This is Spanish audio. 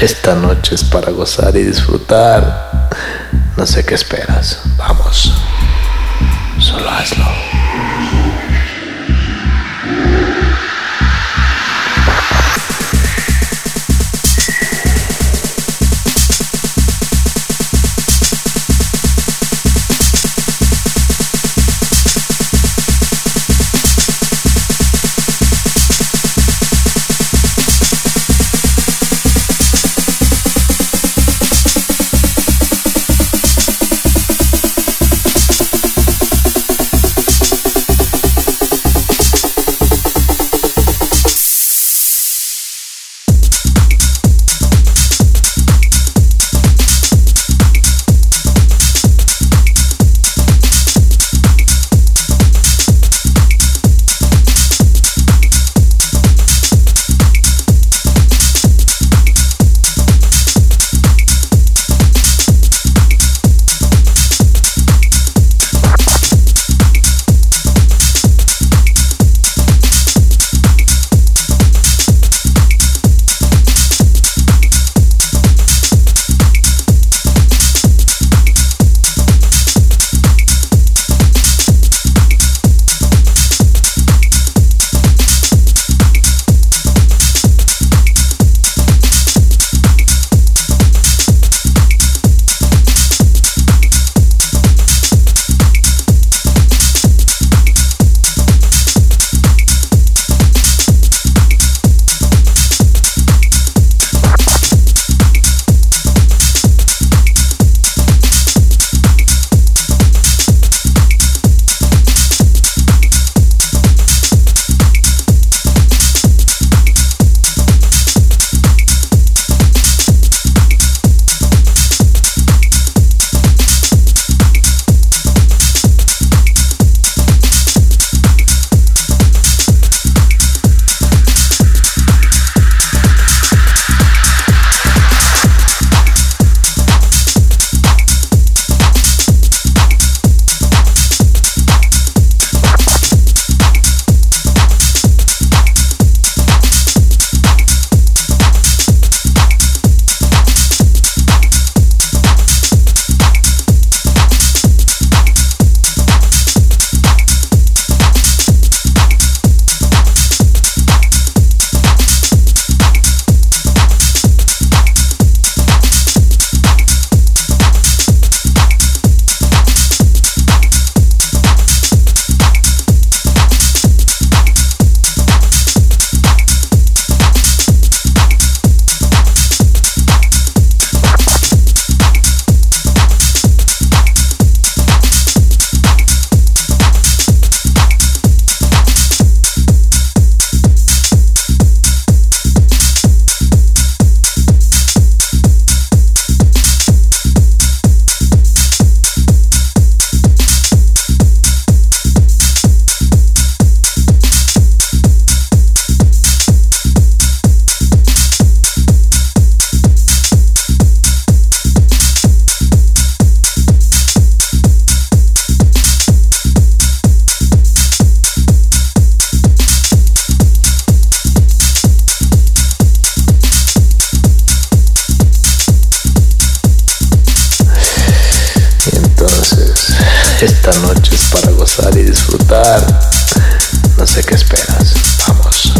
Esta noche es para gozar y disfrutar. No sé qué esperas. Vamos. noches para gozar y disfrutar. No sé qué esperas. Vamos.